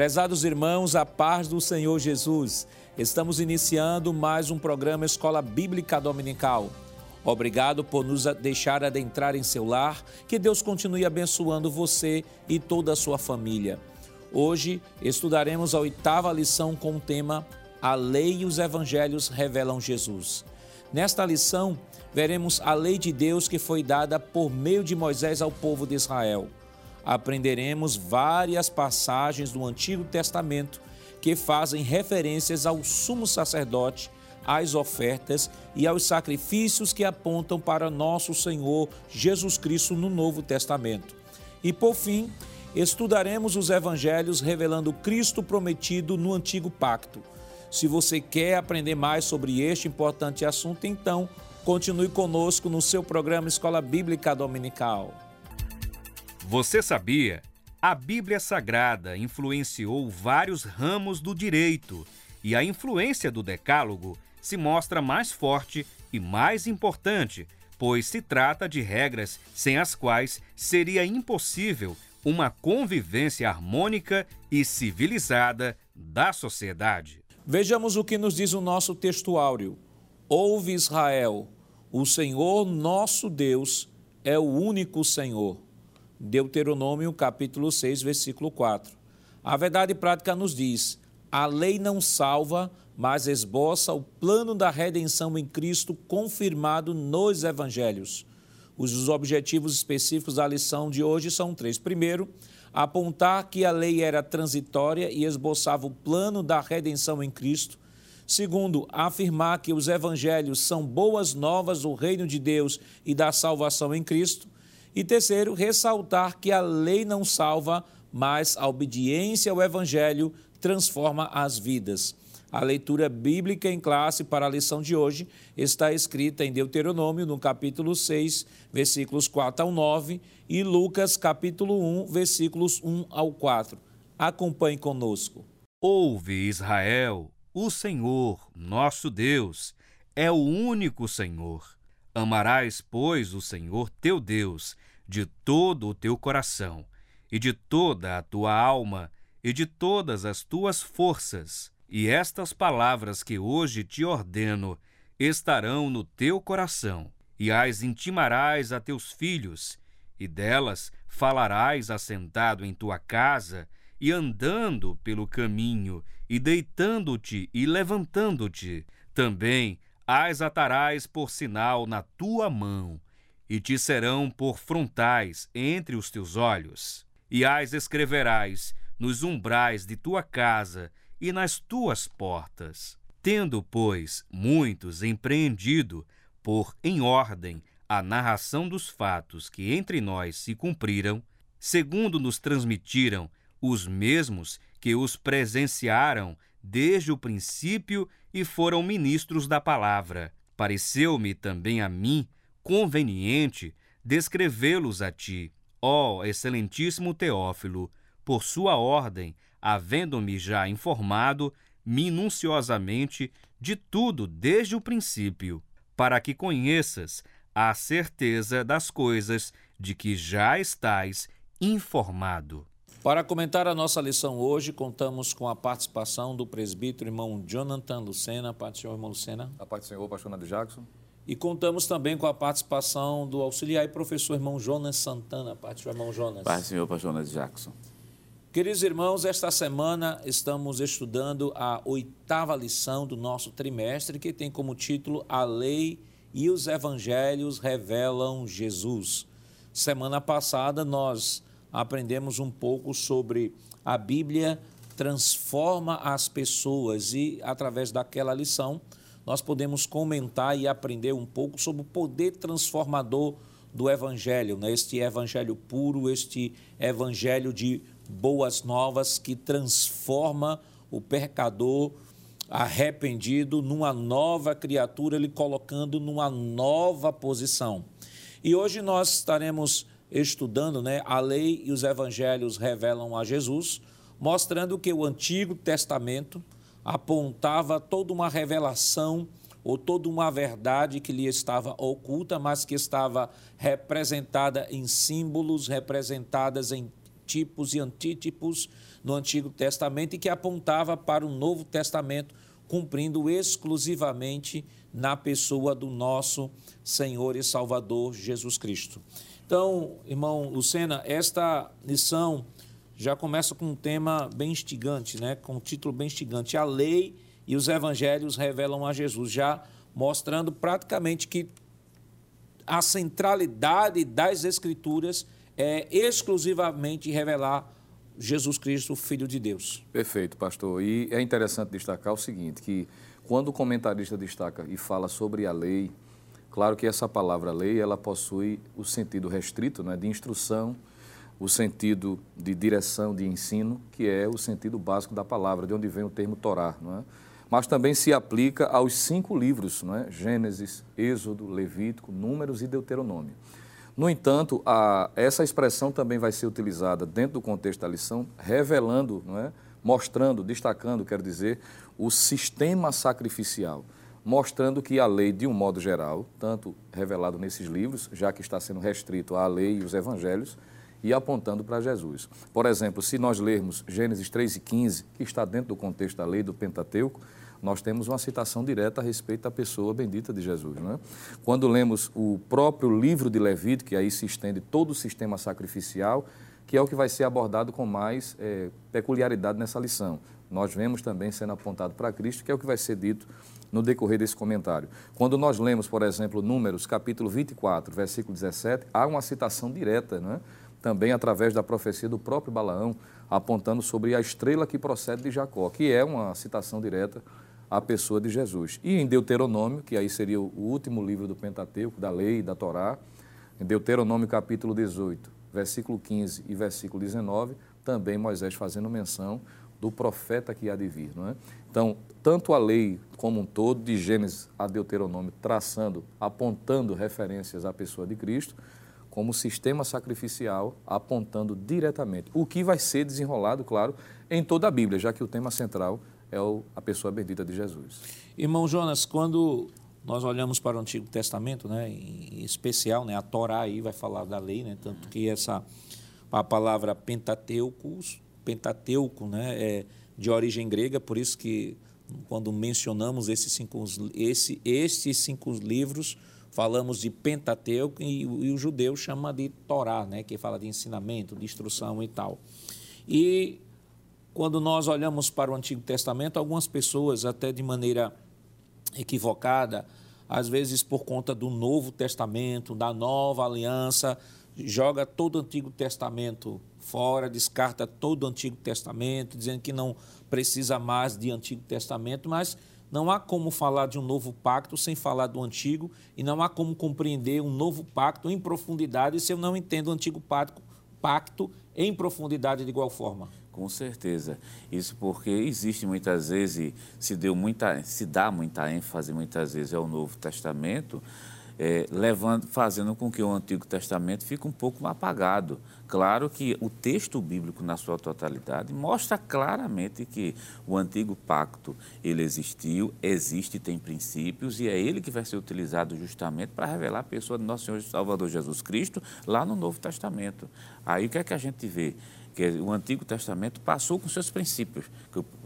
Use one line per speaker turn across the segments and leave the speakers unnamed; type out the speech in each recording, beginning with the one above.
Prezados irmãos, a paz do Senhor Jesus. Estamos iniciando mais um programa Escola Bíblica Dominical. Obrigado por nos deixar adentrar em seu lar. Que Deus continue abençoando você e toda a sua família. Hoje estudaremos a oitava lição com o tema A Lei e os Evangelhos revelam Jesus. Nesta lição, veremos a lei de Deus que foi dada por meio de Moisés ao povo de Israel. Aprenderemos várias passagens do Antigo Testamento que fazem referências ao sumo sacerdote, às ofertas e aos sacrifícios que apontam para nosso Senhor Jesus Cristo no Novo Testamento. E por fim, estudaremos os evangelhos revelando Cristo prometido no Antigo Pacto. Se você quer aprender mais sobre este importante assunto, então continue conosco no seu programa Escola Bíblica Dominical.
Você sabia? A Bíblia Sagrada influenciou vários ramos do direito e a influência do Decálogo se mostra mais forte e mais importante, pois se trata de regras sem as quais seria impossível uma convivência harmônica e civilizada da sociedade.
Vejamos o que nos diz o nosso texto áureo. Ouve Israel, o Senhor nosso Deus é o único Senhor. Deuteronômio capítulo 6, versículo 4. A verdade prática nos diz: a lei não salva, mas esboça o plano da redenção em Cristo confirmado nos evangelhos. Os objetivos específicos da lição de hoje são três. Primeiro, apontar que a lei era transitória e esboçava o plano da redenção em Cristo. Segundo, afirmar que os evangelhos são boas novas do reino de Deus e da salvação em Cristo. E terceiro, ressaltar que a lei não salva, mas a obediência ao evangelho transforma as vidas. A leitura bíblica em classe para a lição de hoje está escrita em Deuteronômio, no capítulo 6, versículos 4 ao 9, e Lucas, capítulo 1, versículos 1 ao 4. Acompanhe conosco.
Ouve, Israel, o Senhor, nosso Deus, é o único Senhor. Amarás, pois, o Senhor teu Deus de todo o teu coração, e de toda a tua alma, e de todas as tuas forças e estas palavras que hoje te ordeno estarão no teu coração, e as intimarás a teus filhos, e delas falarás assentado em tua casa, e andando pelo caminho, e deitando-te e levantando-te. Também as atarás por sinal na tua mão, e te serão por frontais entre os teus olhos. E as escreverás nos umbrais de tua casa e nas tuas portas. Tendo, pois, muitos empreendido, por em ordem, a narração dos fatos que entre nós se cumpriram, segundo nos transmitiram os mesmos que os presenciaram desde o princípio e foram ministros da palavra. Pareceu-me também a mim conveniente descrevê-los a ti, ó excelentíssimo Teófilo, por sua ordem, havendo-me já informado minuciosamente de tudo desde o princípio, para que conheças a certeza das coisas de que já estás informado.
Para comentar a nossa lição hoje, contamos com a participação do presbítero irmão Jonathan Lucena. Paz do Senhor, irmão Lucena.
A paz do Senhor, pastor Nando Jackson.
E contamos também com a participação do auxiliar e professor irmão Jonas Santana. Senhor, irmão Jonas.
Paz do Senhor, pastor Nando Jackson.
Queridos irmãos, esta semana estamos estudando a oitava lição do nosso trimestre, que tem como título A Lei e os Evangelhos Revelam Jesus. Semana passada nós aprendemos um pouco sobre a Bíblia transforma as pessoas e, através daquela lição, nós podemos comentar e aprender um pouco sobre o poder transformador do Evangelho, né? este Evangelho puro, este Evangelho de boas novas que transforma o pecador arrependido numa nova criatura, ele colocando numa nova posição. E hoje nós estaremos estudando, né, a lei e os evangelhos revelam a Jesus, mostrando que o Antigo Testamento apontava toda uma revelação ou toda uma verdade que lhe estava oculta, mas que estava representada em símbolos, representadas em arquétipos e antítipos no Antigo Testamento e que apontava para o Novo Testamento, cumprindo exclusivamente na pessoa do nosso Senhor e Salvador Jesus Cristo. Então, irmão Lucena, esta lição já começa com um tema bem instigante, né? com um título bem instigante. A lei e os evangelhos revelam a Jesus, já mostrando praticamente que a centralidade das Escrituras é exclusivamente revelar Jesus Cristo, Filho de Deus.
Perfeito, pastor. E é interessante destacar o seguinte, que quando o comentarista destaca e fala sobre a lei, claro que essa palavra lei, ela possui o sentido restrito, né, de instrução, o sentido de direção, de ensino, que é o sentido básico da palavra, de onde vem o termo Torá, não é? mas também se aplica aos cinco livros, não é? Gênesis, Êxodo, Levítico, Números e Deuteronômio. No entanto, a, essa expressão também vai ser utilizada dentro do contexto da lição, revelando, não é? mostrando, destacando, quero dizer, o sistema sacrificial, mostrando que a lei, de um modo geral, tanto revelado nesses livros, já que está sendo restrito à lei e os evangelhos, e apontando para Jesus. Por exemplo, se nós lermos Gênesis 3 e 15, que está dentro do contexto da lei do Pentateuco, nós temos uma citação direta a respeito da pessoa bendita de Jesus. Né? Quando lemos o próprio livro de Levítico, que aí se estende todo o sistema sacrificial, que é o que vai ser abordado com mais é, peculiaridade nessa lição. Nós vemos também sendo apontado para Cristo, que é o que vai ser dito no decorrer desse comentário. Quando nós lemos, por exemplo, Números, capítulo 24, versículo 17, há uma citação direta, né? Também através da profecia do próprio Balaão, apontando sobre a estrela que procede de Jacó, que é uma citação direta à pessoa de Jesus. E em Deuteronômio, que aí seria o último livro do Pentateuco, da lei, da Torá, em Deuteronômio capítulo 18, versículo 15 e versículo 19, também Moisés fazendo menção do profeta que há de vir. Não é? Então, tanto a lei como um todo, de Gênesis a Deuteronômio, traçando, apontando referências à pessoa de Cristo, como sistema sacrificial, apontando diretamente o que vai ser desenrolado, claro, em toda a Bíblia, já que o tema central é a pessoa bendita de Jesus.
Irmão Jonas, quando nós olhamos para o Antigo Testamento, né, em especial, né, a Torá aí vai falar da lei, né, tanto que essa a palavra Pentateuco, Pentateuco, né, é de origem grega, por isso que quando mencionamos esses cinco, esse, esses cinco livros, falamos de Pentateuco e, e o judeu chama de Torá, né, que fala de ensinamento, de instrução e tal. E quando nós olhamos para o Antigo Testamento, algumas pessoas, até de maneira equivocada, às vezes por conta do Novo Testamento, da Nova Aliança, joga todo o Antigo Testamento fora, descarta todo o Antigo Testamento, dizendo que não precisa mais de Antigo Testamento, mas não há como falar de um novo pacto sem falar do antigo, e não há como compreender um novo pacto em profundidade se eu não entendo o antigo pacto, pacto em profundidade de igual forma.
Com certeza. Isso porque existe muitas vezes, se, deu muita, se dá muita ênfase muitas vezes ao Novo Testamento, é, levando, fazendo com que o Antigo Testamento fique um pouco apagado. Claro que o texto bíblico, na sua totalidade, mostra claramente que o Antigo Pacto ele existiu, existe, tem princípios, e é ele que vai ser utilizado justamente para revelar a pessoa do nosso Senhor e Salvador Jesus Cristo lá no Novo Testamento. Aí o que é que a gente vê? Que o Antigo Testamento passou com seus princípios,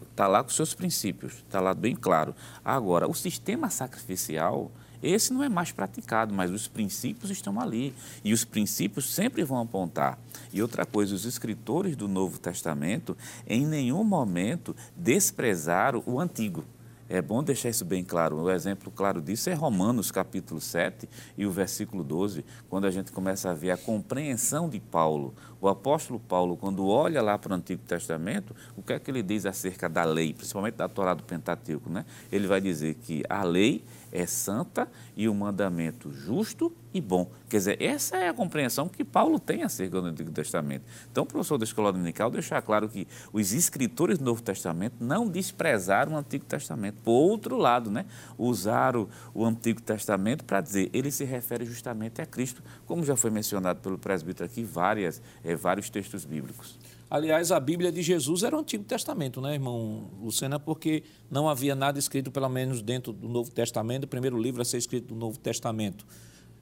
está lá com seus princípios, está lá bem claro. Agora, o sistema sacrificial esse não é mais praticado, mas os princípios estão ali. E os princípios sempre vão apontar. E outra coisa, os escritores do Novo Testamento em nenhum momento desprezaram o Antigo. É bom deixar isso bem claro. O exemplo claro disso é Romanos capítulo 7 e o versículo 12, quando a gente começa a ver a compreensão de Paulo. O apóstolo Paulo, quando olha lá para o Antigo Testamento, o que é que ele diz acerca da lei, principalmente da Torá do Pentateuco? Né? Ele vai dizer que a lei é santa e o mandamento justo e bom. Quer dizer, essa é a compreensão que Paulo tem acerca do Antigo Testamento. Então, professor da Escola Dominical deixar claro que os escritores do Novo Testamento não desprezaram o Antigo Testamento. Por outro lado, né, usaram o Antigo Testamento para dizer, ele se refere justamente a Cristo, como já foi mencionado pelo presbítero aqui, várias, é, vários textos bíblicos.
Aliás, a Bíblia de Jesus era o Antigo Testamento, né, irmão Lucena? Porque não havia nada escrito, pelo menos dentro do Novo Testamento, o primeiro livro a ser escrito do Novo Testamento.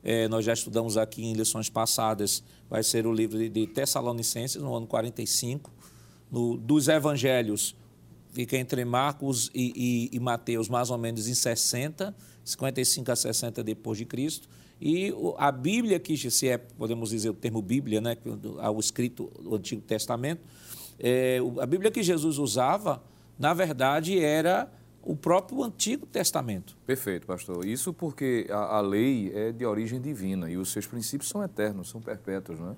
é, nós já estudamos aqui em lições passadas, vai ser o livro de Tessalonicenses, no ano 45. No, dos evangelhos, fica entre Marcos e, e, e, Mateus, mais ou menos em 60, 55 a 60 depois de Cristo. E a Bíblia, que se é, podemos dizer o termo Bíblia, né, o escrito do Antigo Testamento, é, a Bíblia que Jesus usava, na verdade, era o próprio Antigo Testamento.
Perfeito, pastor. Isso porque a, a, lei é de origem divina e os seus princípios são eternos, são perpétuos, não é?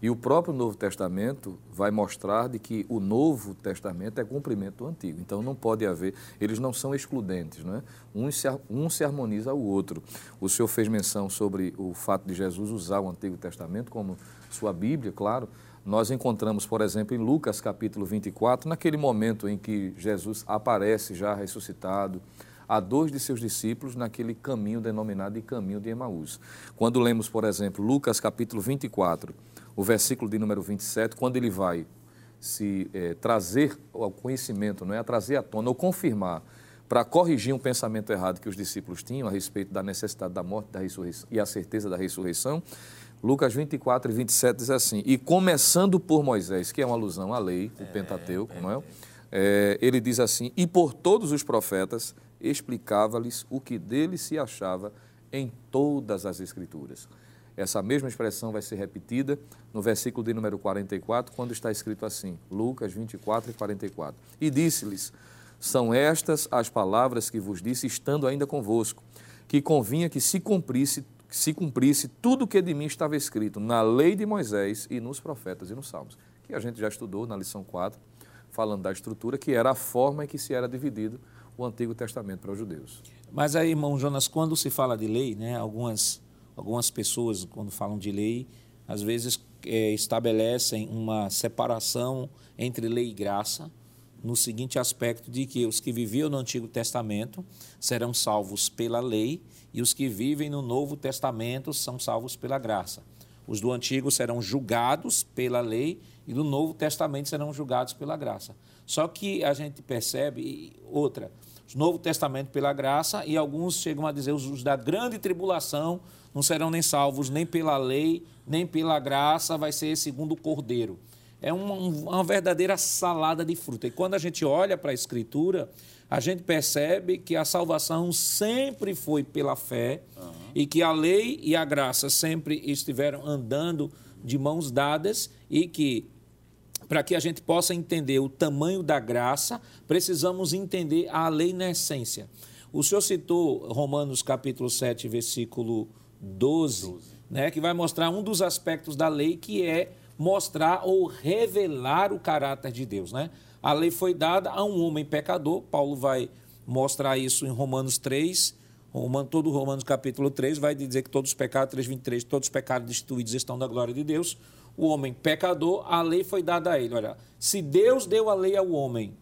E o próprio Novo Testamento vai mostrar de que o Novo Testamento é cumprimento do Antigo. Então não pode haver, eles não são excludentes, não é? Um se, um se harmoniza ao outro. O senhor fez menção sobre o fato de Jesus usar o Antigo Testamento como sua Bíblia, claro, nós encontramos, por exemplo, em Lucas capítulo 24, naquele momento em que Jesus aparece já ressuscitado a dois de seus discípulos naquele caminho denominado de caminho de Emaús. Quando lemos, por exemplo, Lucas capítulo 24, o versículo de número 27, quando ele vai se é, trazer ao conhecimento, não é, a trazer à tona ou confirmar para corrigir um pensamento errado que os discípulos tinham a respeito da necessidade da morte da ressurreição, e a certeza da ressurreição, Lucas 24 e 27 diz assim: E começando por Moisés, que é uma alusão à lei, o é, Pentateuco, é, não é? é? Ele diz assim: E por todos os profetas explicava-lhes o que dele se achava em todas as Escrituras. Essa mesma expressão vai ser repetida no versículo de número 44, quando está escrito assim, Lucas 24 e 44. E disse-lhes: São estas as palavras que vos disse, estando ainda convosco, que convinha que se cumprisse que se cumprisse tudo o que de mim estava escrito na lei de Moisés e nos profetas e nos salmos, que a gente já estudou na lição 4, falando da estrutura, que era a forma em que se era dividido o Antigo Testamento para os judeus.
Mas aí, irmão Jonas, quando se fala de lei, né, algumas, algumas pessoas, quando falam de lei, às vezes é, estabelecem uma separação entre lei e graça, no seguinte aspecto de que os que viviam no Antigo Testamento serão salvos pela lei e os que vivem no Novo Testamento são salvos pela graça. Os do Antigo serão julgados pela lei e do Novo Testamento serão julgados pela graça. Só que a gente percebe outra, Novo Testamento pela graça e alguns chegam a dizer os da grande tribulação não serão nem salvos nem pela lei, nem pela graça, vai ser segundo o Cordeiro. É uma, uma verdadeira salada de fruta. E quando a gente olha para a Escritura, a gente percebe que a salvação sempre foi pela fé uhum. e que a lei e a graça sempre estiveram andando de mãos dadas e que para que a gente possa entender o tamanho da graça, precisamos entender a lei na essência. O senhor citou Romanos capítulo 7, versículo 12, 12. Né, que vai mostrar um dos aspectos da lei que é mostrar ou revelar o caráter de Deus, né? A lei foi dada a um homem pecador. Paulo vai mostrar isso em Romanos 3. Romano, todo Romanos capítulo 3 vai dizer que todos os pecados, 3,23, todos os pecados destituídos estão da glória de Deus. O homem pecador, a lei foi dada a ele. Olha, se Deus deu a lei ao homem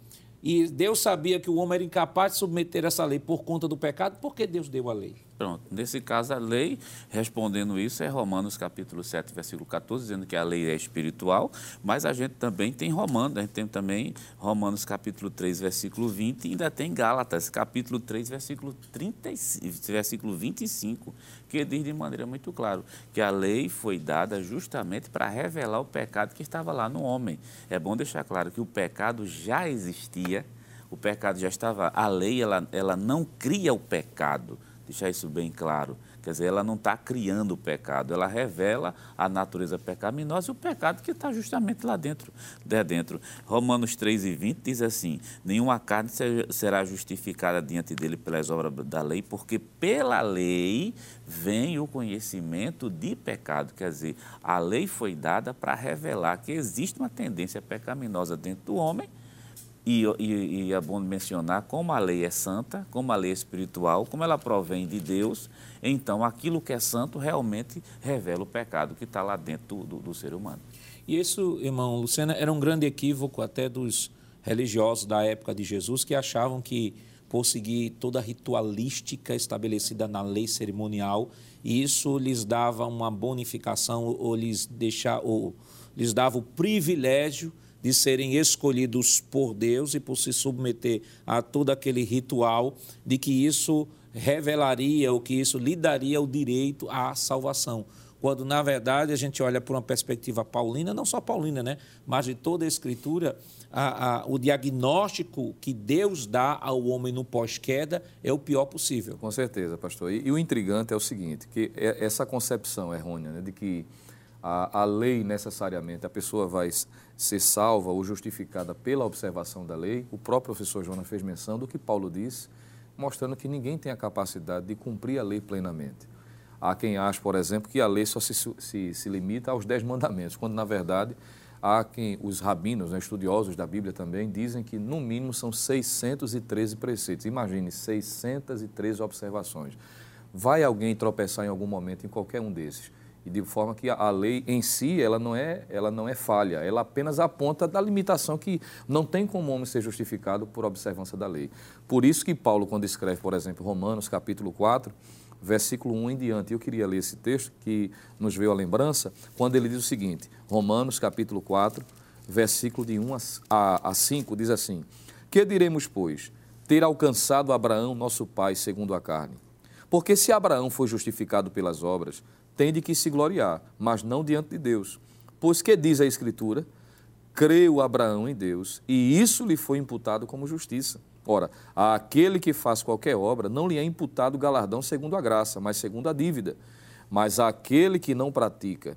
e Deus sabia que o homem era incapaz de submeter essa lei por conta do pecado, por que Deus deu a lei?
Pronto. Nesse caso, a lei, respondendo isso, é Romanos capítulo 7, versículo 14, dizendo que a lei é espiritual, mas a gente também tem Romanos, a gente tem também Romanos capítulo 3, versículo 20, e ainda tem Gálatas, capítulo 3, versículo, 35, versículo 25, que diz de maneira muito clara que a lei foi dada justamente para revelar o pecado que estava lá no homem. É bom deixar claro que o pecado já existia, o pecado já estava, a lei ela, ela não cria o pecado, deixar isso bem claro. Quer dizer, ela não está criando o pecado, ela revela a natureza pecaminosa e o pecado que está justamente lá dentro, de dentro. Romanos 3 e 20 diz assim: nenhuma carne será justificada diante dele pelas obras da lei, porque pela lei vem o conhecimento de pecado. Quer dizer, a lei foi dada para revelar que existe uma tendência pecaminosa dentro do homem e, e, e, é bom mencionar como a lei é santa, como a lei é espiritual, como ela provém de Deus, então aquilo que é santo realmente revela o pecado que está lá dentro do, do, ser humano.
E isso, irmão Luciana, era um grande equívoco até dos religiosos da época de Jesus que achavam que por seguir toda a ritualística estabelecida na lei cerimonial, isso lhes dava uma bonificação ou lhes, deixar, ou lhes dava o privilégio de serem escolhidos por Deus e por se submeter a todo aquele ritual, de que isso revelaria ou que isso lhe daria o direito à salvação. Quando, na verdade, a gente olha por uma perspectiva paulina, não só paulina, né? mas de toda a Escritura, a, a, o diagnóstico que Deus dá ao homem no pós-queda é o pior possível.
Com certeza, pastor. E, e, o intrigante é o seguinte, que é essa concepção errônea né, de que a, a lei necessariamente, a pessoa vai ser salva ou justificada pela observação da lei, o próprio professor Jonas fez menção do que Paulo disse, mostrando que ninguém tem a capacidade de cumprir a lei plenamente. Há quem ache, por exemplo, que a lei só se, se, se limita aos dez mandamentos, quando na verdade Há quem, os rabinos, né, estudiosos da Bíblia também, dizem que no mínimo são 613 preceitos. Imagine, 613 observações. Vai alguém tropeçar em algum momento em qualquer um desses? E de forma que a lei em si, ela não é, ela não é falha, ela apenas aponta da limitação que não tem como o homem ser justificado por observância da lei. Por isso que Paulo, quando escreve, por exemplo, Romanos capítulo 4, versículo 1 em diante. Eu queria ler esse texto que nos veio a lembrança, quando ele diz o seguinte, Romanos capítulo 4, versículo de 1 a, 5, diz assim, Que diremos, pois, ter alcançado Abraão, nosso pai, segundo a carne? Porque se Abraão foi justificado pelas obras, tem de que se gloriar, mas não diante de Deus. Pois que diz a Escritura? Creu Abraão em Deus, e isso lhe foi imputado como justiça. Ora, àquele que faz qualquer obra não lhe é imputado galardão segundo a graça, mas segundo a dívida. Mas àquele que não pratica,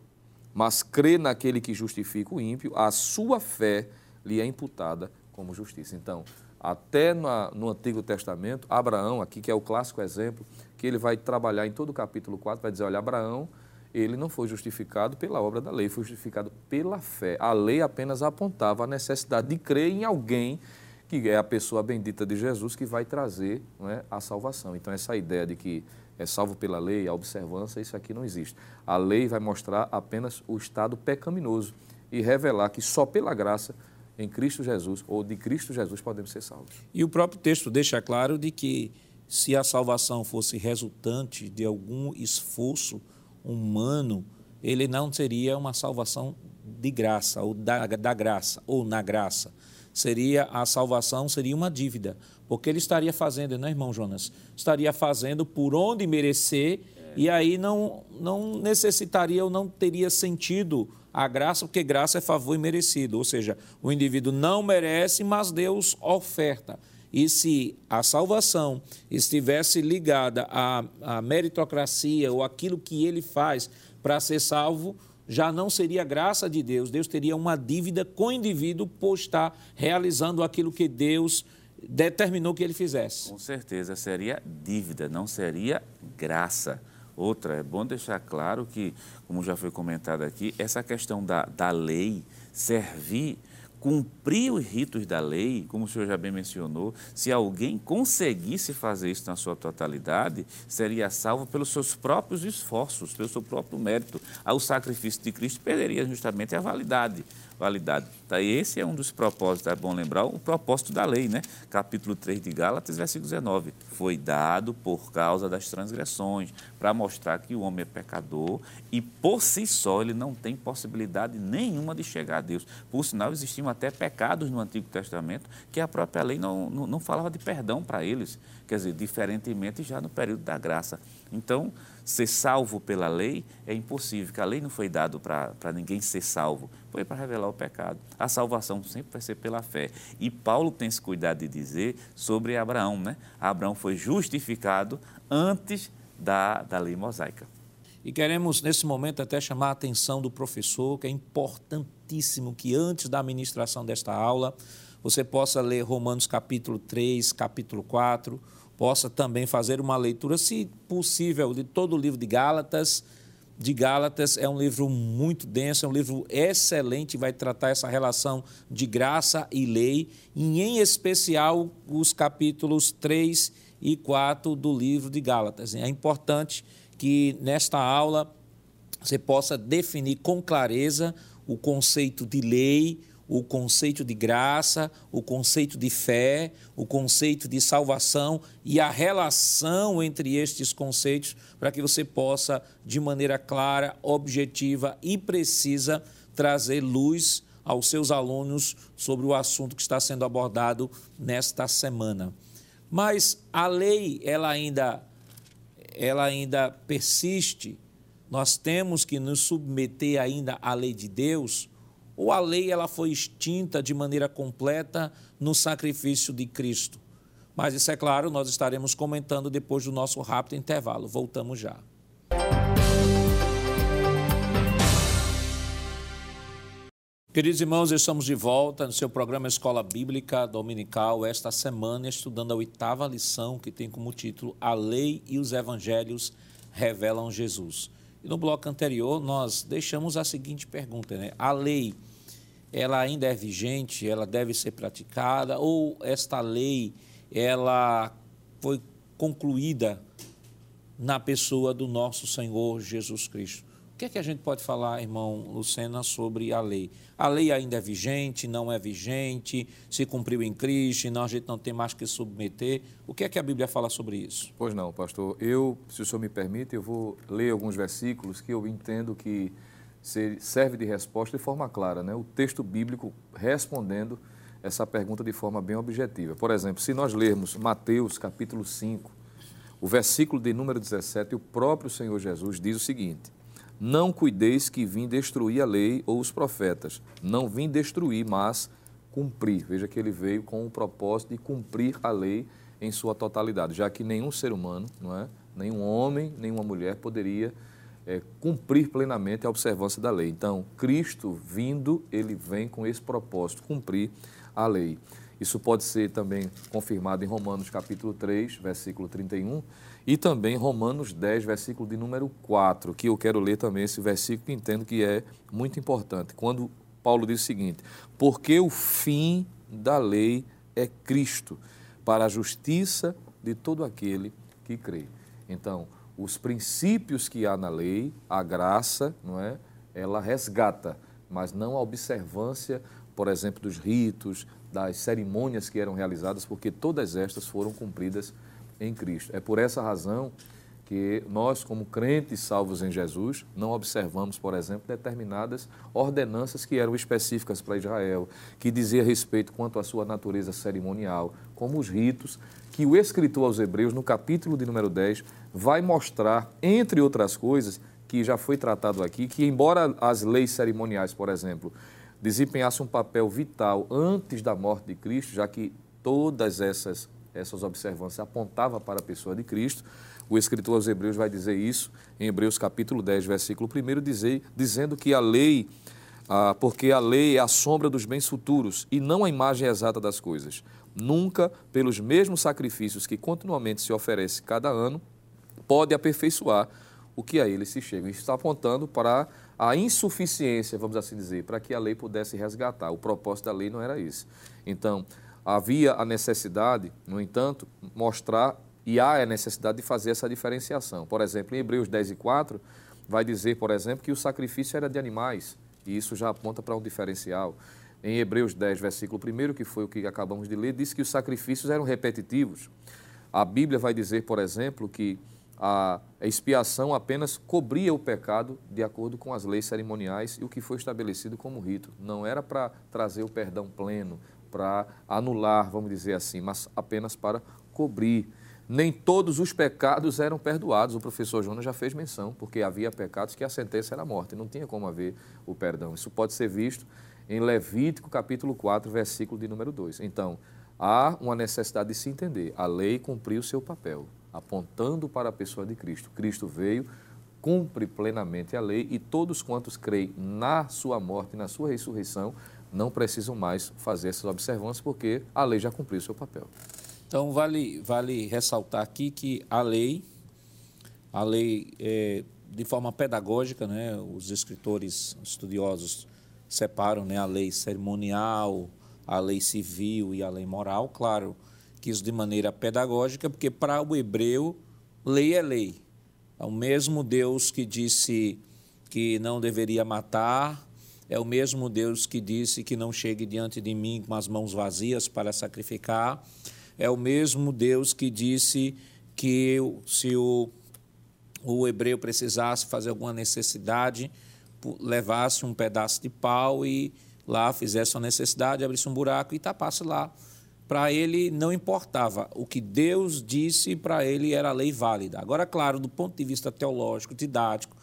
mas crê naquele que justifica o ímpio, a sua fé lhe é imputada como justiça. Então, até no, no Antigo Testamento, Abraão, aqui que é o clássico exemplo, que ele vai trabalhar em todo o capítulo 4, vai dizer, olha, Abraão, ele não foi justificado pela obra da lei, foi justificado pela fé. A lei apenas apontava a necessidade de crer em alguém que é a pessoa bendita de Jesus que vai trazer é, a salvação. Então, essa ideia de que é salvo pela lei, a observância, isso aqui não existe. A lei vai mostrar apenas o estado pecaminoso e revelar que só pela graça em Cristo Jesus ou de Cristo Jesus podemos ser salvos.
E o próprio texto deixa claro de que se a salvação fosse resultante de algum esforço humano, ele não seria uma salvação de graça ou da, da graça ou na graça seria a salvação, seria uma dívida. Porque ele estaria fazendo, não é, irmão Jonas? Estaria fazendo por onde merecer e aí não, não necessitaria ou não teria sentido a graça, porque graça é favor merecido. Ou seja, o indivíduo não merece, mas Deus oferta. E se a salvação estivesse ligada à, à meritocracia ou aquilo que ele faz para ser salvo, já não seria graça de Deus, Deus teria uma dívida com o indivíduo por estar realizando aquilo que Deus determinou que ele fizesse.
Com certeza, seria dívida, não seria graça. Outra, é bom deixar claro que, como já foi comentado aqui, essa questão da, da lei servir cumprir os ritos da lei, como o senhor já bem mencionou, se alguém conseguisse fazer isso na sua totalidade, seria salvo pelos seus próprios esforços, pelo seu próprio mérito. O sacrifício de Cristo perderia justamente a validade validade. Tá, esse é um dos propósitos, é bom lembrar, o propósito da lei, né? Capítulo 3 de Gálatas, versículo 19. Foi dado por causa das transgressões, para mostrar que o homem é pecador e por si só ele não tem possibilidade nenhuma de chegar a Deus. Por sinal, existiam até pecados no Antigo Testamento que a própria lei não, não, não falava de perdão para eles. Quer dizer, diferentemente já no período da graça. Então, ser salvo pela lei é impossível, que a lei não foi dada para ninguém ser salvo, foi para revelar o pecado. A salvação sempre vai ser pela fé. E Paulo tem esse cuidado de dizer sobre Abraão, né? Abraão foi justificado antes da, da lei mosaica.
E queremos, nesse momento, até chamar a atenção do professor, que é importantíssimo que antes da administração desta aula, você possa ler Romanos capítulo 3, capítulo 4, possa também fazer uma leitura, se possível, de todo o livro de Gálatas. De Gálatas é um livro muito denso, é um livro excelente, vai tratar essa relação de graça e lei, e em especial os capítulos 3 e 4 do livro de Gálatas. É importante que nesta aula você possa definir com clareza o conceito de lei, o conceito de graça, o conceito de fé, o conceito de salvação e a relação entre estes conceitos para que você possa, de maneira clara, objetiva e precisa, trazer luz aos seus alunos sobre o assunto que está sendo abordado nesta semana. Mas a lei, ela ainda, ela ainda persiste. Nós temos que nos submeter ainda à lei de Deus, ou a lei ela foi extinta de maneira completa no sacrifício de Cristo. Mas isso é claro, nós estaremos comentando depois do nosso rápido intervalo. Voltamos já. Queridos irmãos, estamos de volta no seu programa Escola Bíblica Dominical, esta semana estudando a oitava lição que tem como título A Lei e os Evangelhos Revelam Jesus. E no bloco anterior nós deixamos a seguinte pergunta, né? A lei, ela ainda é vigente, ela deve ser praticada ou esta lei, ela foi concluída na pessoa do nosso Senhor Jesus Cristo? que é que a gente pode falar, irmão Lucena, sobre a lei? A lei ainda é vigente, não é vigente, se cumpriu em Cristo, não, a gente não tem mais que submeter. O que é que a Bíblia fala sobre isso?
Pois não, pastor. Eu, se o senhor me permite, eu vou ler alguns versículos que eu entendo que serve de resposta de forma clara, né? O texto bíblico respondendo essa pergunta de forma bem objetiva. Por exemplo, se nós lermos Mateus capítulo 5, o versículo de número 17, o próprio Senhor Jesus diz o seguinte: não cuideis que vim destruir a lei ou os profetas. Não vim destruir, mas cumprir. Veja que ele veio com o propósito de cumprir a lei em sua totalidade, já que nenhum ser humano, não é? nenhum homem, nenhuma mulher poderia é, cumprir plenamente a observância da lei. Então, Cristo vindo, ele vem com esse propósito, cumprir a lei. Isso pode ser também confirmado em Romanos capítulo 3, versículo 31, e também Romanos 10, versículo de número 4, que eu quero ler também esse versículo que entendo que é muito importante. Quando Paulo diz o seguinte: Porque o fim da lei é Cristo, para a justiça de todo aquele que crê. Então, os princípios que há na lei, a graça, não é? Ela resgata, mas não a observância, por exemplo, dos ritos, das cerimônias que eram realizadas, porque todas estas foram cumpridas em Cristo. É por essa razão que nós, como crentes salvos em Jesus, não observamos, por exemplo, determinadas ordenanças que eram específicas para Israel, que dizia respeito quanto à sua natureza cerimonial, como os ritos, que o escritor aos Hebreus, no capítulo de número 10, vai mostrar, entre outras coisas, que já foi tratado aqui, que embora as leis cerimoniais, por exemplo, desempenhassem um papel vital antes da morte de Cristo, já que todas essas essas observâncias apontavam para a pessoa de Cristo. O escritor aos Hebreus vai dizer isso em Hebreus capítulo 10, versículo 1, dizer, dizendo que a lei, ah, porque a lei é a sombra dos bens futuros e não a imagem exata das coisas. Nunca, pelos mesmos sacrifícios que continuamente se oferece cada ano, pode aperfeiçoar o que a ele se chega. Isso está apontando para a insuficiência, vamos assim dizer, para que a lei pudesse resgatar. O propósito da lei não era esse. Então, havia a necessidade, no entanto, mostrar e há a necessidade de fazer essa diferenciação. Por exemplo, em Hebreus 10 e 4, vai dizer, por exemplo, que o sacrifício era de animais, e isso já aponta para um diferencial. Em Hebreus 10, versículo 1, que foi o que acabamos de ler, diz que os sacrifícios eram repetitivos. A Bíblia vai dizer, por exemplo, que a expiação apenas cobria o pecado de acordo com as leis cerimoniais e o que foi estabelecido como rito. Não era para trazer o perdão pleno, para anular, vamos dizer assim, mas apenas para cobrir. Nem todos os pecados eram perdoados. O professor Jonas já fez menção, porque havia pecados que a sentença era morte, não tinha como haver o perdão. Isso pode ser visto em Levítico capítulo 4, versículo de número 2. Então, há uma necessidade de se entender. A lei cumpriu o seu papel, apontando para a pessoa de Cristo. Cristo veio, cumpre plenamente a lei e todos quantos creem na sua morte e na sua ressurreição não precisam mais fazer essas observâncias porque a lei já cumpriu seu papel.
Então, vale, vale ressaltar aqui que a lei, a lei é, de forma pedagógica, né, os escritores estudiosos separam né, a lei cerimonial, a lei civil e a lei moral, claro que isso de maneira pedagógica, porque para o hebreu, lei é lei. É o mesmo Deus que disse que não deveria matar, é o mesmo Deus que disse que não chegue diante de mim com as mãos vazias para sacrificar. É o mesmo Deus que disse que se o, o hebreu precisasse fazer alguma necessidade, levasse um pedaço de pau e lá, fizesse uma necessidade, abrisse um buraco e tapasse lá. Para ele não importava. O que Deus disse para ele era a lei válida. Agora, claro, do ponto de vista teológico, didático,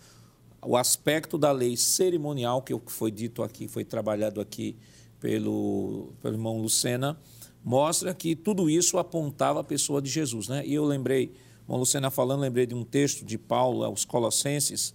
o aspecto da lei cerimonial, que foi dito aqui, foi trabalhado aqui pelo, pelo irmão Lucena, mostra que tudo isso apontava a pessoa de Jesus. Né? E eu lembrei, irmão Lucena falando, lembrei de um texto de Paulo aos Colossenses,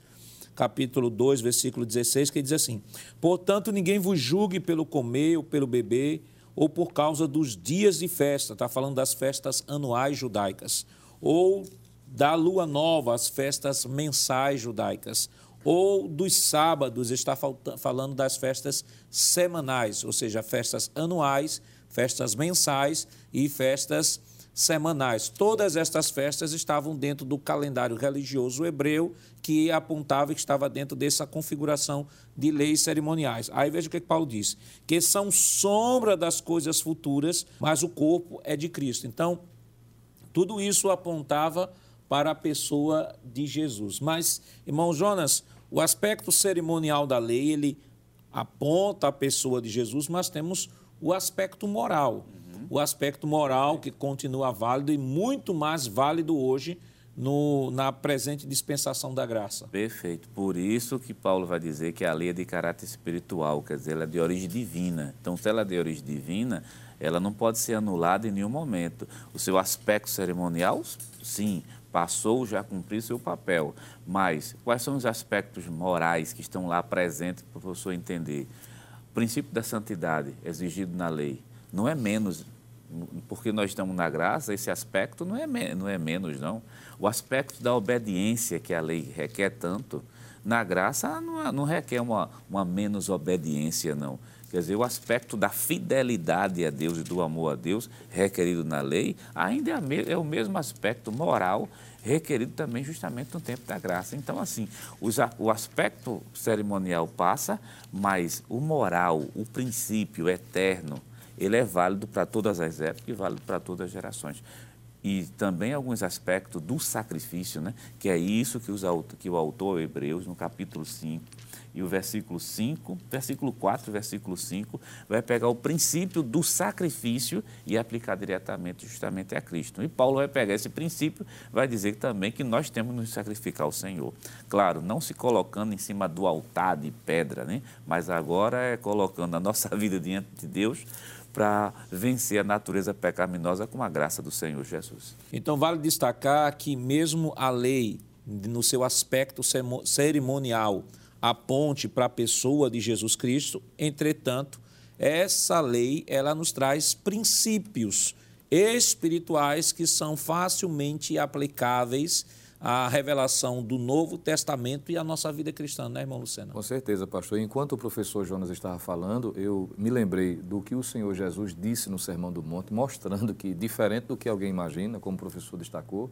capítulo 2, versículo 16, que diz assim: Portanto, ninguém vos julgue pelo comer ou pelo beber, ou por causa dos dias de festa, está falando das festas anuais judaicas, ou da lua nova, as festas mensais judaicas, ou dos sábados, está falando das festas semanais, ou seja, festas anuais, festas mensais e festas semanais. Todas estas festas estavam dentro do calendário religioso hebreu, que apontava que estava dentro dessa configuração de leis cerimoniais. Aí veja o que Paulo diz: que são sombra das coisas futuras, mas o corpo é de Cristo. Então, tudo isso apontava para a pessoa de Jesus. Mas, irmão Jonas, o aspecto cerimonial da lei, ele aponta a pessoa de Jesus, mas temos o aspecto moral. Uhum. O aspecto moral que continua válido e muito mais válido hoje no, na presente dispensação da graça.
Perfeito. Por isso que Paulo vai dizer que a lei é de caráter espiritual, quer dizer, ela é de origem divina. Então, se ela é de origem divina, ela não pode ser anulada em nenhum momento. O seu aspecto cerimonial, sim, passou, já cumpriu seu papel. Mas quais são os aspectos morais que estão lá presentes para o professor entender? O princípio da santidade exigido na lei não é menos, porque nós estamos na graça, esse aspecto não é, não é menos, não. O aspecto da obediência que a lei requer tanto, na graça não, não requer uma, uma menos obediência, não. Quer dizer, o aspecto da fidelidade a Deus e do amor a Deus requerido na lei ainda é, é o mesmo aspecto moral requerido também justamente no tempo da graça. Então, assim, o aspecto cerimonial passa, mas o moral, o princípio eterno, ele é válido para todas as épocas e válido para todas as gerações. E também alguns aspectos do sacrifício, né? que é isso que, os, que o autor Hebreus, no capítulo 5, e o versículo 5, versículo 4, versículo 5, vai pegar o princípio do sacrifício e aplicar diretamente justamente a Cristo. E Paulo vai pegar esse princípio, vai dizer também que nós temos nos sacrificar ao Senhor. Claro, não se colocando em cima do altar de pedra, né? mas agora é colocando a nossa vida diante de Deus para vencer a natureza pecaminosa com a graça do Senhor Jesus.
Então, vale destacar que, mesmo a lei, no seu aspecto cerimonial, aponte para a pessoa de Jesus Cristo. Entretanto, essa lei ela nos traz princípios espirituais que são facilmente aplicáveis à revelação do Novo Testamento e à nossa vida cristã, né, irmão Lucena?
Com certeza, pastor. Enquanto o professor Jonas estava falando, eu me lembrei do que o Senhor Jesus disse no Sermão do Monte, mostrando que, diferente do que alguém imagina, como o professor destacou,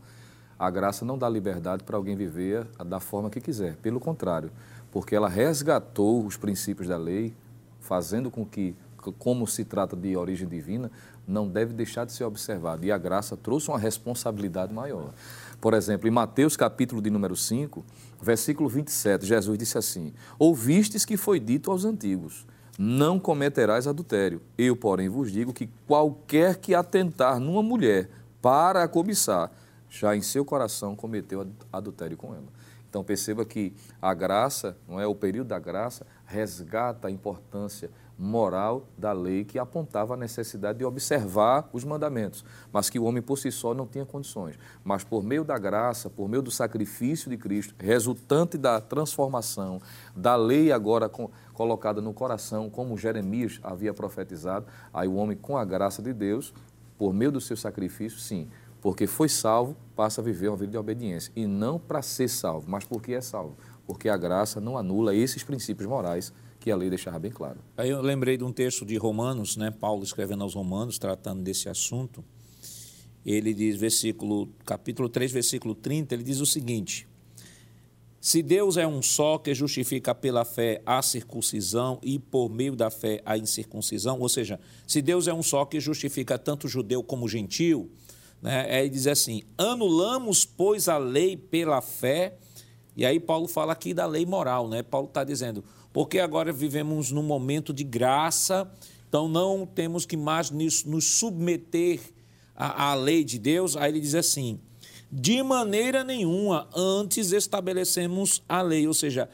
a graça não dá liberdade para alguém viver da forma que quiser. Pelo contrário, porque ela resgatou os princípios da lei, fazendo com que, como se trata de origem divina, não deve deixar de ser observado. E a graça trouxe uma responsabilidade maior. Por exemplo, em Mateus capítulo de número 5, versículo 27, Jesus disse assim: Ouvistes que foi dito aos antigos: Não cometerás adultério. Eu, porém, vos digo que qualquer que atentar numa mulher para a cobiçar, já em seu coração cometeu adultério com ela. Então perceba que a graça, não é o período da graça, resgata a importância moral da lei que apontava a necessidade de observar os mandamentos, mas que o homem por si só não tinha condições. Mas por meio da graça, por meio do sacrifício de Cristo, resultante da transformação da lei agora com, colocada no coração, como Jeremias havia profetizado, aí o homem com a graça de Deus, por meio do seu sacrifício, sim, porque foi salvo, passa a viver uma vida de obediência. E não para ser salvo, mas porque é salvo. Porque a graça não anula esses princípios morais que a lei deixava bem claro.
Aí eu lembrei de um texto de Romanos, né? Paulo escrevendo aos Romanos, tratando desse assunto. Ele diz, versículo, capítulo 3, versículo 30, ele diz o seguinte: Se Deus é um só que justifica pela fé a circuncisão e por meio da fé a incircuncisão, ou seja, se Deus é um só que justifica tanto judeu como gentil, né? Aí diz assim: anulamos, pois, a lei pela fé. E aí Paulo fala aqui da lei moral, né? Paulo está dizendo: porque agora vivemos num momento de graça, então não temos que mais nos submeter à, à lei de Deus. Aí ele diz assim: de maneira nenhuma, antes estabelecemos a lei, ou seja,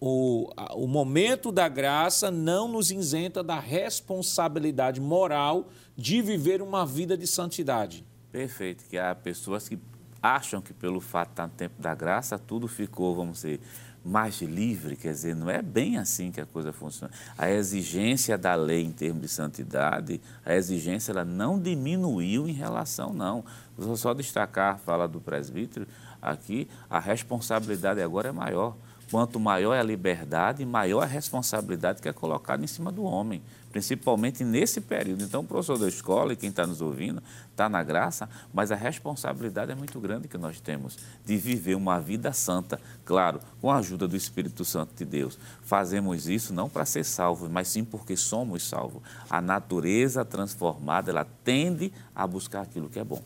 o, o momento da graça não nos isenta da responsabilidade moral de viver uma vida de santidade.
Perfeito, que há pessoas que acham que pelo fato de estar no tempo da graça, tudo ficou, vamos dizer, mais livre, quer dizer, não é bem assim que a coisa funciona. A exigência da lei em termos de santidade, a exigência ela não diminuiu em relação, não. Vou só destacar, fala do presbítero aqui, a responsabilidade agora é maior. Quanto maior é a liberdade, maior a responsabilidade que é colocada em cima do homem, principalmente nesse período. Então, o professor da escola e quem está nos ouvindo está na graça, mas a responsabilidade é muito grande que nós temos de viver uma vida santa, claro, com a ajuda do Espírito Santo de Deus. Fazemos isso não para ser salvos, mas sim porque somos salvos. A natureza transformada, ela tende a buscar aquilo que é bom.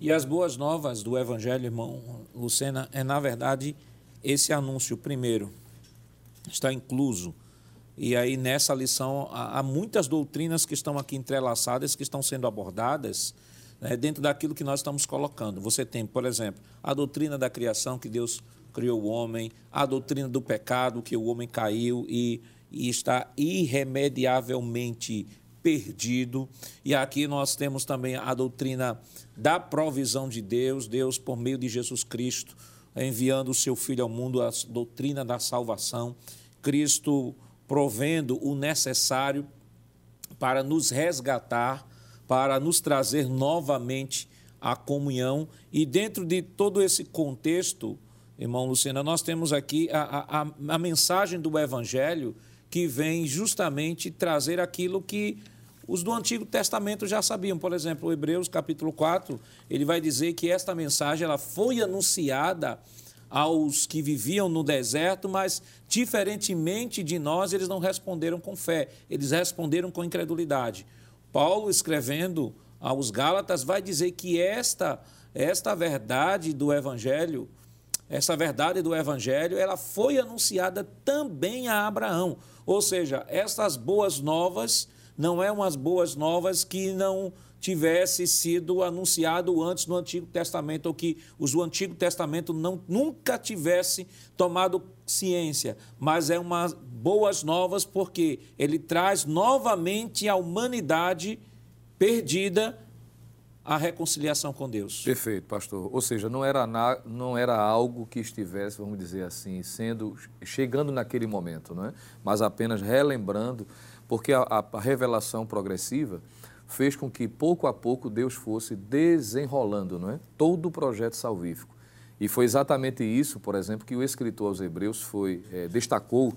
E as boas novas do Evangelho, irmão Lucena, é na verdade esse anúncio, primeiro, está incluso. E aí, nessa lição, há, muitas doutrinas que estão aqui entrelaçadas, que estão sendo abordadas né, dentro daquilo que nós estamos colocando. Você tem, por exemplo, a doutrina da criação, que Deus criou o homem, a doutrina do pecado, que o homem caiu e, e está irremediavelmente perdido. E aqui nós temos também a doutrina da provisão de Deus, Deus por meio de Jesus Cristo enviando o seu Filho ao mundo, a doutrina da salvação, Cristo provendo o necessário para nos resgatar, para nos trazer novamente a comunhão. E dentro de todo esse contexto, irmão Lucena, nós temos aqui a, a, a mensagem do Evangelho que vem justamente trazer aquilo que os do Antigo Testamento já sabiam, por exemplo, Hebreus capítulo 4, ele vai dizer que esta mensagem ela foi anunciada aos que viviam no deserto, mas diferentemente de nós, eles não responderam com fé, eles responderam com incredulidade. Paulo escrevendo aos Gálatas vai dizer que esta esta verdade do evangelho, essa verdade do evangelho, ela foi anunciada também a Abraão. Ou seja, essas boas novas não é umas boas novas que não tivesse sido anunciado antes no Antigo Testamento, ou que os Antigo Testamento não, nunca tivesse tomado ciência, mas é umas boas novas porque ele traz novamente a humanidade perdida a reconciliação com Deus.
Perfeito, pastor. Ou seja, não era, na, não era algo que estivesse, vamos dizer assim, sendo chegando naquele momento, não é? Mas apenas relembrando porque a, a, revelação progressiva fez com que pouco a pouco Deus fosse desenrolando não é? todo o projeto salvífico. E foi exatamente isso, por exemplo, que o escritor aos Hebreus foi, é, destacou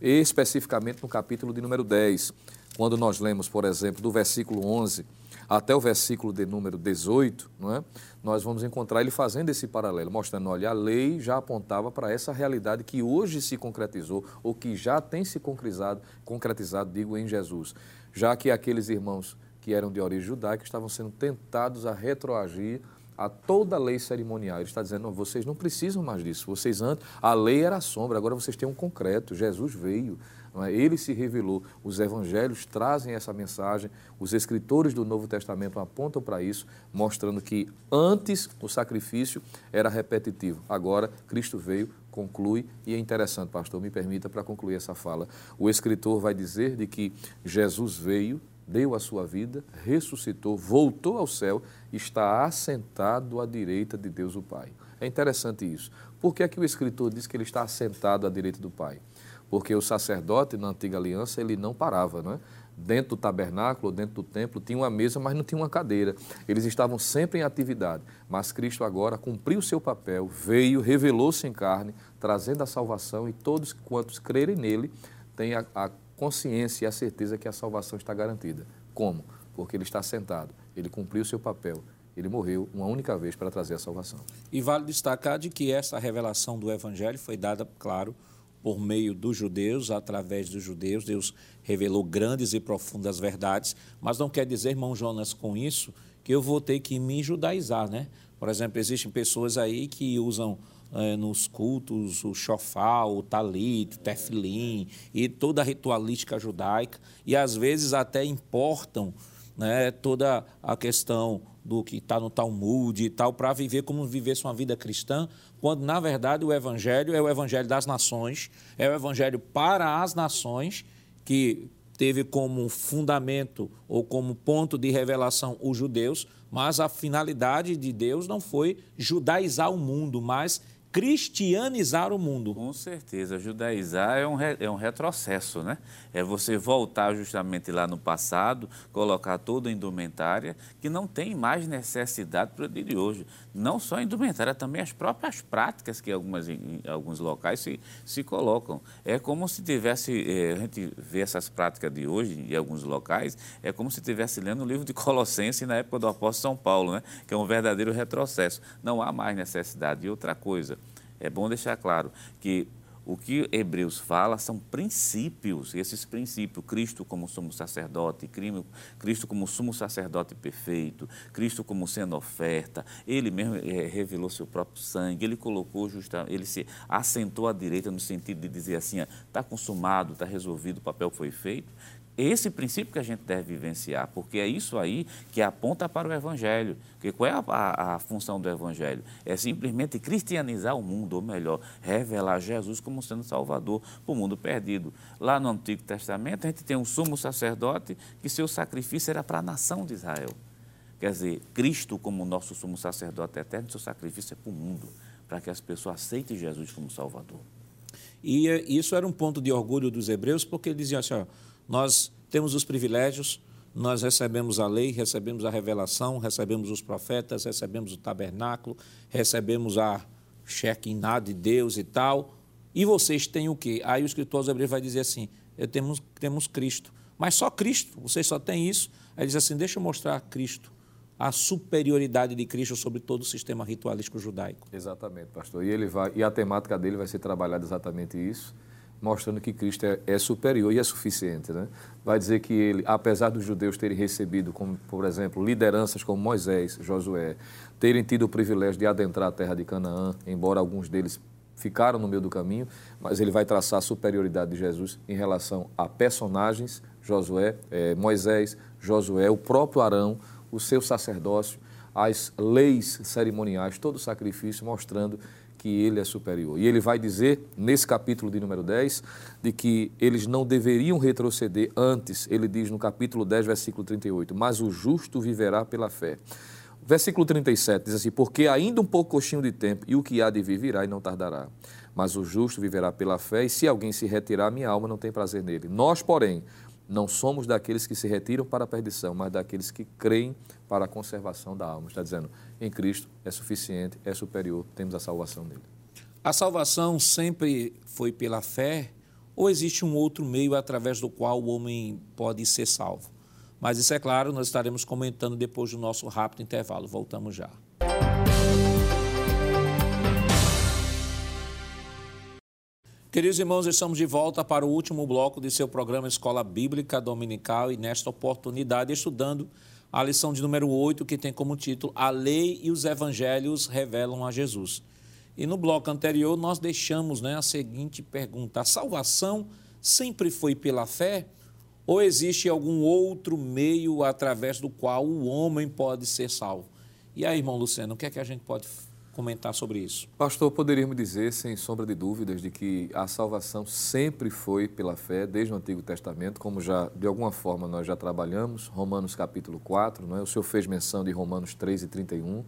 especificamente no capítulo de número 10, quando nós lemos, por exemplo, do versículo 11 até o versículo de número 18, não é? nós vamos encontrar ele fazendo esse paralelo, mostrando, olha, a lei já apontava para essa realidade que hoje se concretizou, ou que já tem se concretizado, concretizado, digo, em Jesus. Já que aqueles irmãos que eram de origem judaica estavam sendo tentados a retroagir a toda a lei cerimonial. Ele está dizendo, não, vocês não precisam mais disso. Vocês antes, a lei era a sombra, agora vocês têm um concreto. Jesus veio? Ele se revelou. Os evangelhos trazem essa mensagem. Os escritores do Novo Testamento apontam para isso, mostrando que antes o sacrifício era repetitivo. Agora Cristo veio, conclui, e é interessante, pastor, me permita para concluir essa fala. O escritor vai dizer de que Jesus veio deu a sua vida, ressuscitou, voltou ao céu, está assentado à direita de Deus o Pai. É interessante isso. Por que é que o escritor diz que ele está assentado à direita do Pai? Porque o sacerdote na antiga aliança ele não parava, não é? Dentro do tabernáculo, dentro do templo, tinha uma mesa, mas não tinha uma cadeira. Eles estavam sempre em atividade. Mas Cristo agora cumpriu o seu papel, veio, revelou-se em carne, trazendo a salvação e todos quantos crerem nele têm a, a consciência e a certeza que a salvação está garantida. Como? Porque ele está sentado, ele cumpriu o seu papel, ele morreu uma única vez para trazer a salvação.
E vale destacar de que essa revelação do Evangelho foi dada, claro, por meio dos judeus, através dos judeus. Deus revelou grandes e profundas verdades, mas não quer dizer, irmão Jonas, com isso, que eu vou ter que me judaizar, né? Por exemplo, existem pessoas aí que usam é, nos cultos, o chofá, o talit, o tefilim e toda a ritualística judaica, e às vezes até importam né, toda a questão do que está no Talmud e tal, para viver como vivesse uma vida cristã, quando na verdade o Evangelho é o Evangelho das nações, é o Evangelho para as nações, que teve como fundamento ou como ponto de revelação os judeus, mas a finalidade de Deus não foi judaizar o mundo, mas cristianizar o mundo.
Com certeza, judaizar é um, re, é um retrocesso, né? É você voltar justamente lá no passado, colocar toda a indumentária que não tem mais necessidade para o dia de hoje. Não só a indumentária, também as próprias práticas que algumas, em, alguns locais se, se colocam. É como se tivesse, é, a gente vê essas práticas de hoje em alguns locais, é como se estivesse lendo o livro de Colossenses na época do apóstolo São Paulo, né? Que é um verdadeiro retrocesso. Não há mais necessidade. E outra coisa, é bom deixar claro que o que Hebreus fala são princípios, esses princípios, Cristo como sumo sacerdote, Cristo como sumo sacerdote perfeito, Cristo como sendo oferta, ele mesmo é, revelou seu próprio sangue, ele colocou justamente, ele se assentou à direita no sentido de dizer assim, está consumado, está resolvido, o papel foi feito esse princípio que a gente deve vivenciar, porque é isso aí que aponta para o Evangelho. Porque qual é a, a, a, função do Evangelho? É simplesmente cristianizar o mundo, ou melhor, revelar Jesus como sendo Salvador para o mundo perdido. Lá no Antigo Testamento, a gente tem um sumo sacerdote que seu sacrifício era para a nação de Israel. Quer dizer, Cristo, como nosso sumo sacerdote eterno, seu sacrifício é para o mundo, para que as pessoas aceitem Jesus como Salvador.
E eh, isso era um ponto de orgulho dos hebreus, porque eles diziam assim: ó, nós temos os privilégios, nós recebemos a lei, recebemos a revelação, recebemos os profetas, recebemos o tabernáculo, recebemos a Shekinah de Deus e tal. E vocês têm o quê? Aí o escritor aos Hebreus vai dizer assim: temos, temos Cristo. Mas só Cristo, vocês só têm isso. Aí diz assim: deixa eu mostrar Cristo, a superioridade de Cristo sobre todo o sistema ritualístico judaico.
Exatamente, pastor. E, ele vai, e a temática dele vai ser trabalhada exatamente isso mostrando que Cristo é, é, superior e é suficiente. Né? Vai dizer que ele, apesar dos judeus terem recebido, como, por exemplo, lideranças como Moisés, Josué, terem tido o privilégio de adentrar a terra de Canaã, embora alguns deles ficaram no meio do caminho, mas ele vai traçar a superioridade de Jesus em relação a personagens, Josué, é, Moisés, Josué, o próprio Arão, o seu sacerdócio, as leis cerimoniais, todo o sacrifício, mostrando que ele é superior. E ele vai dizer, nesse capítulo de número 10, de que eles não deveriam retroceder antes, ele diz no capítulo 10, versículo 38, mas o justo viverá pela fé. Versículo 37 diz assim: Porque ainda um pouco coxinho de tempo, e o que há de vir virá e não tardará. Mas o justo viverá pela fé, e se alguém se retirar, minha alma não tem prazer nele. Nós, porém, não somos daqueles que se retiram para a perdição, mas daqueles que creem para a conservação da alma. Está dizendo, em Cristo é suficiente, é superior, temos a salvação dele.
A salvação sempre foi pela fé ou existe um outro meio através do qual o homem pode ser salvo? Mas isso é claro, nós estaremos comentando depois do nosso rápido intervalo. Voltamos já. Queridos irmãos, estamos de volta para o último bloco de seu programa Escola Bíblica Dominical e nesta oportunidade estudando a lição de número 8, que tem como título A Lei e os Evangelhos Revelam a Jesus. E no bloco anterior nós deixamos né, a seguinte pergunta: a salvação sempre foi pela fé? Ou existe algum outro meio através do qual o homem pode ser salvo? E aí, irmão Luciano, o que é que a gente pode comentar sobre isso?
Pastor, poderíamos dizer, sem sombra de dúvidas, de que a salvação sempre foi pela fé, desde o Antigo Testamento, como já, de alguma forma, nós já trabalhamos, Romanos capítulo 4, não é? o senhor fez menção de Romanos 3 e 31,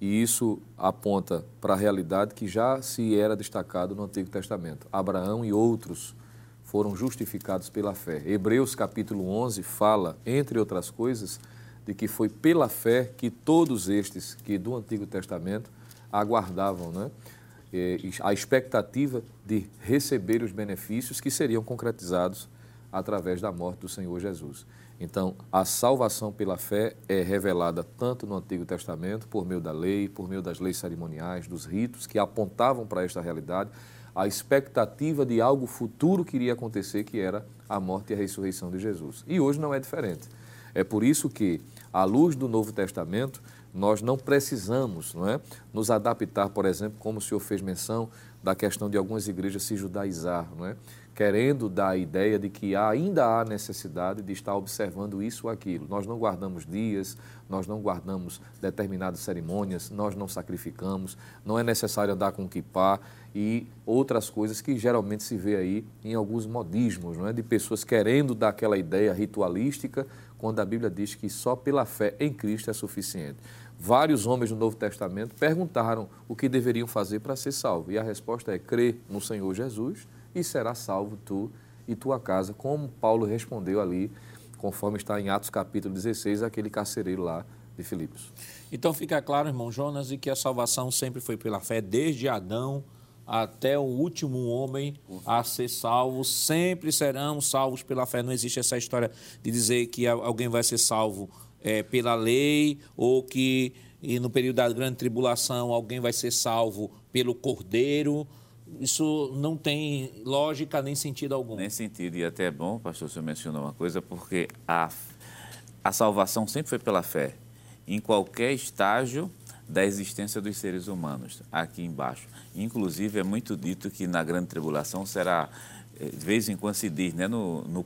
e isso aponta para a realidade que já se era destacado no Antigo Testamento. Abraão e outros foram justificados pela fé. Hebreus capítulo 11 fala, entre outras coisas, de que foi pela fé que todos estes que do Antigo Testamento aguardavam né? a expectativa de receber os benefícios que seriam concretizados através da morte do Senhor Jesus. Então, a salvação pela fé é revelada tanto no Antigo Testamento, por meio da lei, por meio das leis cerimoniais, dos ritos que apontavam para esta realidade, a expectativa de algo futuro que iria acontecer, que era a morte e a ressurreição de Jesus. E hoje não é diferente. É por isso que, à luz do Novo Testamento, Nós não precisamos não é, nos adaptar, por exemplo, como o senhor fez menção, da questão de algumas igrejas se judaizar, não é? querendo dar a ideia de que ainda há necessidade de estar observando isso ou aquilo. Nós não guardamos dias, nós não guardamos determinadas cerimônias, nós não sacrificamos, não é necessário andar com kipá e outras coisas que geralmente se vê aí em alguns modismos, não é? de pessoas querendo dar aquela ideia ritualística, quando a Bíblia diz que só pela fé em Cristo é suficiente. Vários homens do Novo Testamento perguntaram o que deveriam fazer para ser salvo, e a resposta é crer no Senhor Jesus e será salvo tu e tua casa, como Paulo respondeu ali, conforme está em Atos capítulo 16, aquele carcereiro lá de Filipos.
Então fica claro, irmão Jonas, e que a salvação sempre foi pela fé, desde Adão até o último homem a ser salvo, sempre serão salvos pela fé. Não existe essa história de dizer que alguém vai ser salvo é, pela lei ou que no período da grande tribulação alguém vai ser salvo pelo cordeiro isso não tem lógica nem sentido algum.
Nem sentido. E até é bom, pastor, você mencionou uma coisa, porque a, a salvação sempre foi pela fé, em qualquer estágio da existência dos seres humanos, aqui embaixo. Inclusive, é muito dito que na grande tribulação será, eh, de vez em quando se diz, né, no, no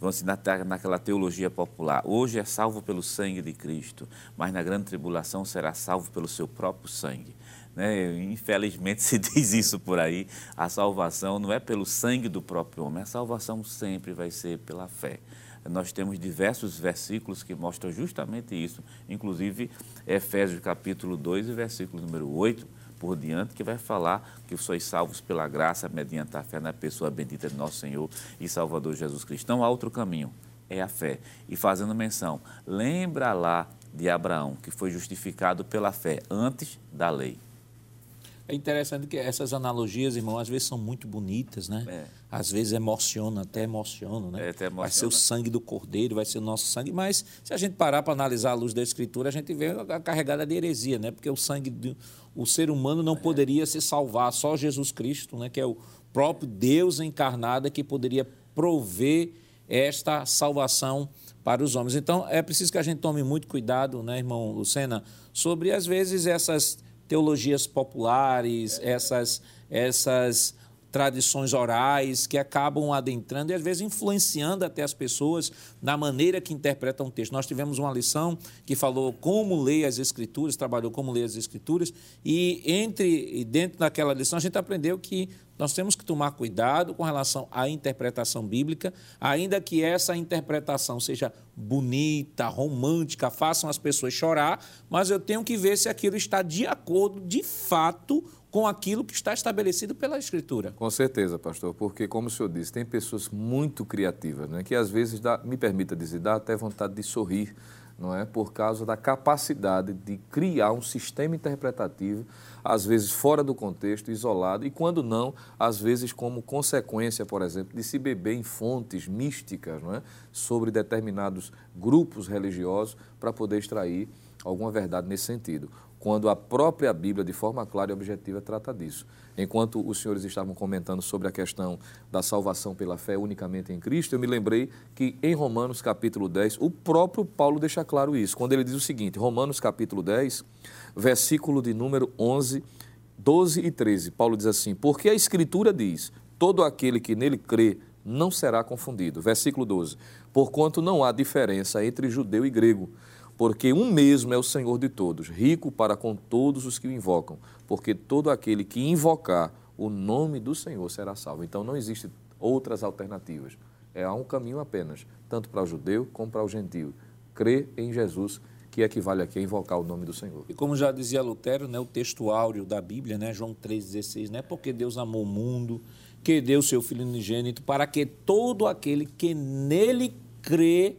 vamos dizer, na, naquela teologia popular, hoje é salvo pelo sangue de Cristo, mas na grande tribulação será salvo pelo seu próprio sangue. Né? Infelizmente se diz isso por aí. A salvação não é pelo sangue do próprio homem, a salvação sempre vai ser pela fé. Nós temos diversos versículos que mostram justamente isso, inclusive Efésios capítulo 2 e versículo número 8 por diante, que vai falar que sois salvos pela graça mediante a fé na pessoa bendita de nosso Senhor e Salvador Jesus Cristo. Não há outro caminho, é a fé. E fazendo menção, lembra lá de Abraão, que foi justificado pela fé antes da lei.
É interessante que essas analogias, irmão, às vezes são muito bonitas, né? É. Às vezes emociona, até emociona, né? É, até emociona. Vai ser o sangue do cordeiro, vai ser o nosso sangue, mas se a gente parar para analisar a luz da Escritura, a gente vê a carregada de heresia, né? Porque o sangue do o ser humano não é. poderia se salvar, só Jesus Cristo, né? Que é o próprio Deus encarnado que poderia prover esta salvação para os homens. Então, é preciso que a gente tome muito cuidado, né, irmão Lucena, sobre às vezes essas teologias populares, essas, essas tradições orais que acabam adentrando e às vezes influenciando até as pessoas na maneira que interpretam o texto. Nós tivemos uma lição que falou como ler as escrituras, trabalhou como ler as escrituras e entre e dentro daquela lição a gente aprendeu que nós temos que tomar cuidado com relação à interpretação bíblica, ainda que essa interpretação seja bonita, romântica, façam as pessoas chorar, mas eu tenho que ver se aquilo está de acordo, de fato, com aquilo que está estabelecido pela Escritura.
Com certeza, pastor, porque, como o senhor disse, tem pessoas muito criativas, né, que às vezes, dá, me permita dizer, dá até vontade de sorrir, não é? Por causa da capacidade de criar um sistema interpretativo às vezes fora do contexto, isolado, e quando não, às vezes como consequência, por exemplo, de se beber em fontes místicas não é? sobre determinados grupos religiosos para poder extrair alguma verdade nesse sentido quando a própria Bíblia, de forma clara e objetiva, trata disso. Enquanto os senhores estavam comentando sobre a questão da salvação pela fé unicamente em Cristo, eu me lembrei que em Romanos capítulo 10, o próprio Paulo deixa claro isso, quando ele diz o seguinte, Romanos capítulo 10, versículo de número 11, 12 e 13. Paulo diz assim: Porque a Escritura diz: todo aquele que nele crê não será confundido. Versículo 12: Porquanto não há diferença entre judeu e grego, porque um mesmo é o Senhor de todos, rico para com todos os que o invocam, porque todo aquele que invocar o nome do Senhor será salvo. Então não existem outras alternativas. É um caminho apenas, tanto para o judeu como para o gentio. Crer em Jesus que equivale aqui a invocar o nome do Senhor.
E como já dizia Lutero, né, o texto áureo da Bíblia, né, João 3,16, não é porque Deus amou o mundo, que deu seu Filho unigênito, para que todo aquele que nele crê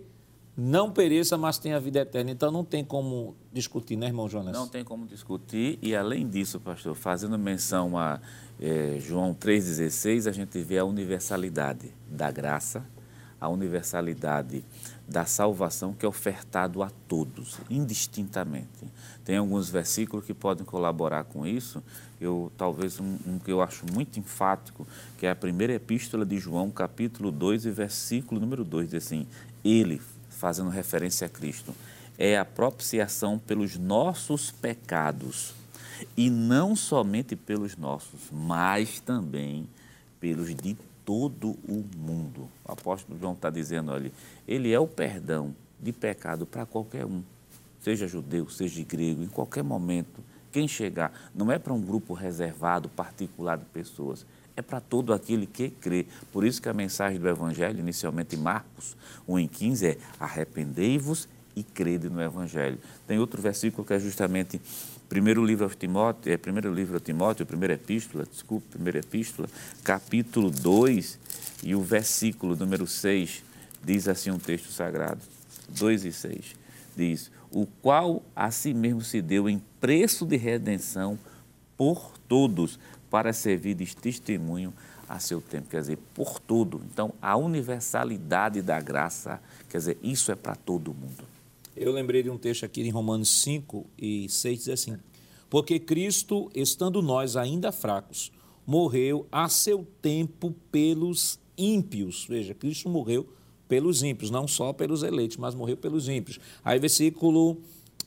não pereça, mas tenha vida eterna. Então não tem como discutir, né, irmão Jonas?
Não tem como discutir, e além disso, pastor, fazendo menção a é, João 3,16, a gente vê a universalidade da graça, a universalidade da salvação que é ofertado a todos, indistintamente. Tem alguns versículos que podem colaborar com isso. Eu talvez um, um, que eu acho muito enfático, que é a primeira epístola de João, capítulo 2 e versículo número 2, diz assim: Ele, fazendo referência a Cristo, é a propiciação pelos nossos pecados. E não somente pelos nossos, mas também pelos de todo o mundo. O apóstolo João está dizendo, olha, ele é o perdão de pecado para qualquer um, seja judeu, seja grego, em qualquer momento. Quem chegar, não é para um grupo reservado, particular de pessoas, é para todo aquele que crê. Por isso que a mensagem do Evangelho, inicialmente em Marcos 1 em 15, é arrependei-vos e crede no Evangelho. Tem outro versículo que é justamente primeiro livro aos Timóteo, é primeiro livro a Timóteo, primeira epístola, desculpe, primeira epístola, capítulo 2 e o versículo número 6 diz assim um texto sagrado, 2 e 6, diz, o qual a si mesmo se deu em preço de redenção por todos, para servir de testemunho a seu tempo, quer dizer, por tudo. Então, a universalidade da graça, quer dizer, isso é para todo mundo.
Eu lembrei de um texto aqui em Romanos 5 e 6, diz assim: Porque Cristo, estando nós ainda fracos, morreu a seu tempo pelos ímpios. Veja, Cristo morreu pelos ímpios, não só pelos eleitos, mas morreu pelos ímpios. Aí, versículo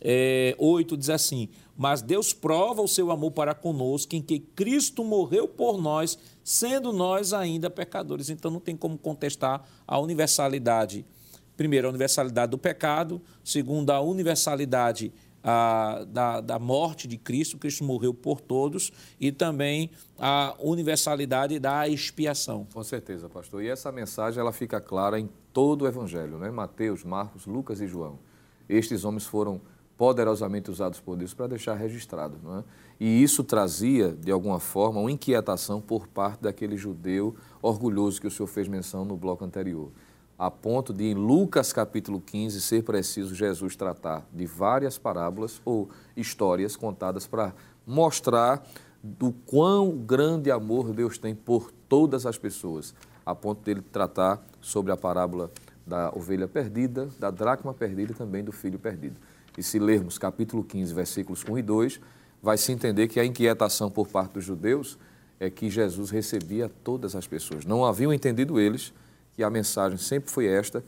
é, 8 diz assim: Mas Deus prova o seu amor para conosco, em que Cristo morreu por nós, sendo nós ainda pecadores. Então não tem como contestar a universalidade. Primeiro, a universalidade do pecado. Segundo, a universalidade a, da, da morte de Cristo, Cristo morreu por todos, e também a universalidade da expiação.
Com certeza, pastor. E essa mensagem ela fica clara em todo o Evangelho, né? Mateus, Marcos, Lucas e João. Estes homens foram poderosamente usados por Deus para deixar registrado. Não é? E isso trazia, de alguma forma, uma inquietação por parte daquele judeu orgulhoso que o senhor fez menção no bloco anterior. A ponto de, em Lucas capítulo 15, ser preciso Jesus tratar de várias parábolas ou histórias contadas para mostrar do quão grande amor Deus tem por todas as pessoas, a ponto dele tratar sobre a parábola da ovelha perdida, da dracma perdida e também do filho perdido. E se lermos capítulo 15, versículos 1 e 2, vai se entender que a inquietação por parte dos judeus é que Jesus recebia todas as pessoas. Não haviam entendido eles que a mensagem sempre foi esta.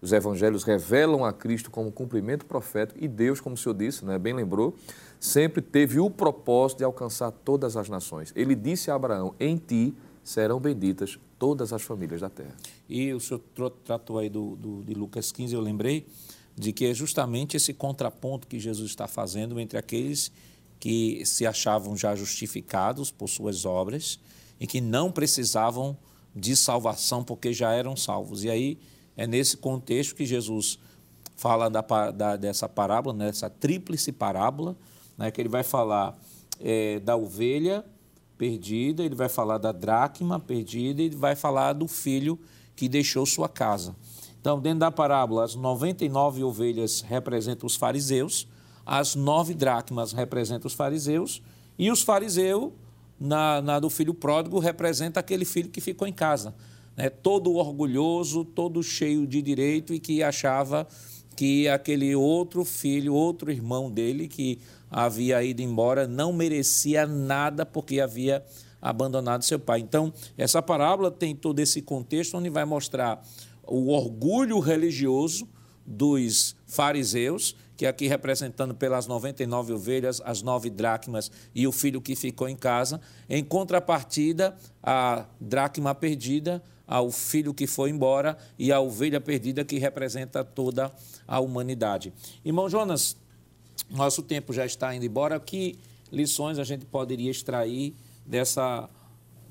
Os evangelhos revelam a Cristo como cumprimento profético e Deus, como o senhor disse, né, bem lembrou, sempre teve o propósito de alcançar todas as nações. Ele disse a Abraão: Em ti serão benditas todas as famílias da terra.
E o senhor tratou aí do, do, de Lucas 15, eu lembrei de que é justamente esse contraponto que Jesus está fazendo entre aqueles que se achavam já justificados por suas obras e que não precisavam de salvação porque já eram salvos. E aí é nesse contexto que Jesus fala da, da, dessa parábola, nessa tríplice parábola, né, que ele vai falar é, da ovelha perdida, ele vai falar da dracma perdida e vai falar do filho que deixou sua casa. Então, dentro da parábola, as 99 ovelhas representam os fariseus, as nove dracmas representam os fariseus, e os fariseus, na, na do filho pródigo, representa aquele filho que ficou em casa, né? todo orgulhoso, todo cheio de direito e que achava que aquele outro filho, outro irmão dele, que havia ido embora, não merecia nada porque havia abandonado seu pai. Então, essa parábola tem todo esse contexto onde vai mostrar o orgulho religioso dos fariseus, que aqui representando pelas 99 ovelhas, as nove dracmas e o filho que ficou em casa, em contrapartida, a dracma perdida, ao filho que foi embora e a ovelha perdida que representa toda a humanidade. Irmão Jonas, nosso tempo já está indo embora. Que lições a gente poderia extrair dessa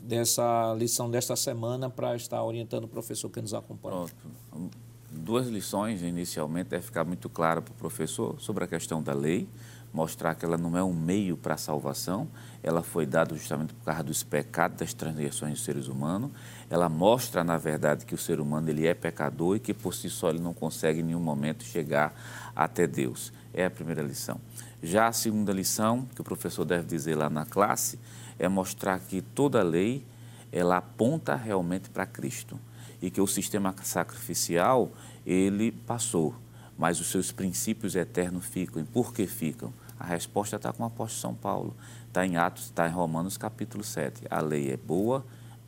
dessa lição desta semana para estar orientando o professor que nos acompanha?
Pronto. Duas lições, inicialmente, é ficar muito claro para o professor sobre a questão da lei, mostrar que ela não é um meio para a salvação, ela foi dada justamente por causa dos pecados, das transgressões dos seres humanos. Ela mostra, na verdade, que o ser humano ele é pecador e que por si só ele não consegue em nenhum momento chegar até Deus. É a primeira lição. Já a segunda lição, que o professor deve dizer lá na classe, é mostrar que toda lei ela aponta realmente para Cristo e que o sistema sacrificial ele passou, mas os seus princípios eternos ficam. E por que ficam? A resposta está com o apóstolo São Paulo, está em Atos, está em Romanos capítulo 7. A lei é boa,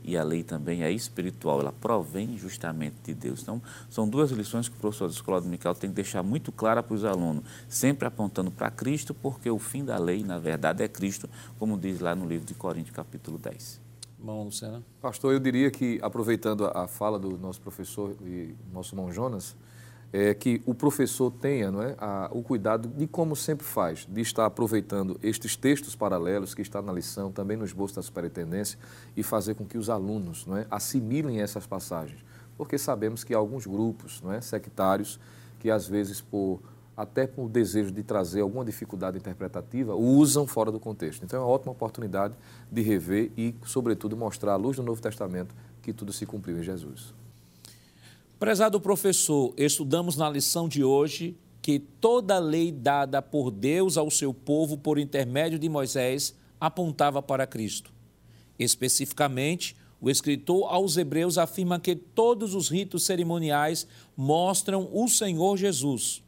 e a lei também é espiritual, ela provém justamente de Deus. Então, são duas lições que o professor da Escola Dominical tem que deixar muito clara para os alunos, sempre apontando para Cristo, porque o fim da lei, na verdade, é Cristo, como diz lá no livro de Coríntios, capítulo 10.
Bom, Luciana.
Pastor, eu diria que, aproveitando a fala do nosso professor e nosso irmão Jonas, é, que o professor tenha não é, a, o cuidado de como sempre faz, de estar aproveitando estes textos paralelos que está na lição, também no esboço da superintendência, e fazer com que os alunos não é, assimilem essas passagens. Porque sabemos que alguns grupos não é, sectários que, às vezes, por até por desejo de trazer alguma dificuldade interpretativa, usam fora do contexto. Então é uma ótima oportunidade de rever e, sobretudo, mostrar à luz do Novo Testamento que tudo se cumpriu em Jesus.
Prezado professor, estudamos na lição de hoje que toda lei dada por Deus ao seu povo por intermédio de Moisés apontava para Cristo. Especificamente, o escritor aos Hebreus afirma que todos os ritos cerimoniais mostram o Senhor Jesus.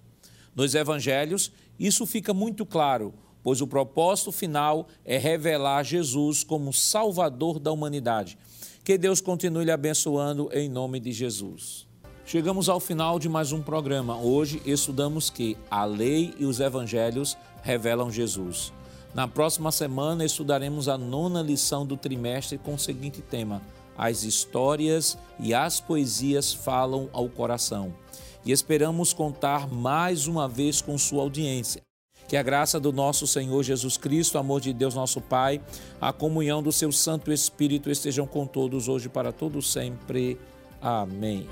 Nos evangelhos, isso fica muito claro, pois o propósito final é revelar Jesus como Salvador da humanidade. Que Deus continue lhe abençoando em nome de Jesus. Chegamos ao final de mais um programa. Hoje estudamos que a lei e os evangelhos revelam Jesus. Na próxima semana estudaremos a nona lição do trimestre com o seguinte tema: As histórias e as poesias falam ao coração. E esperamos contar mais uma vez com sua audiência. Que a graça do nosso Senhor Jesus Cristo, amor de Deus nosso Pai, a comunhão do seu Santo Espírito estejam com todos hoje para todo sempre. Amém.